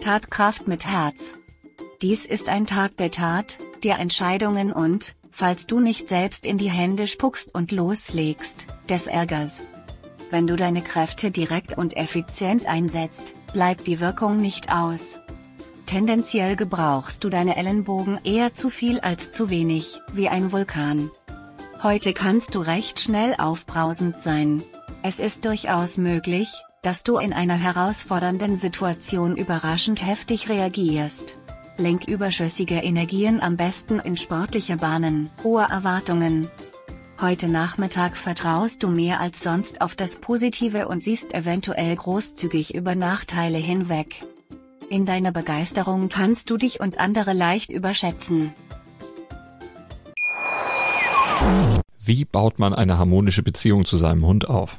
Tatkraft mit Herz. Dies ist ein Tag der Tat, der Entscheidungen und, falls du nicht selbst in die Hände spuckst und loslegst, des Ärgers. Wenn du deine Kräfte direkt und effizient einsetzt, bleibt die Wirkung nicht aus. Tendenziell gebrauchst du deine Ellenbogen eher zu viel als zu wenig, wie ein Vulkan. Heute kannst du recht schnell aufbrausend sein. Es ist durchaus möglich, dass du in einer herausfordernden Situation überraschend heftig reagierst. Lenk überschüssige Energien am besten in sportliche Bahnen, hohe Erwartungen. Heute Nachmittag vertraust du mehr als sonst auf das Positive und siehst eventuell großzügig über Nachteile hinweg. In deiner Begeisterung kannst du dich und andere leicht überschätzen. Wie baut man eine harmonische Beziehung zu seinem Hund auf?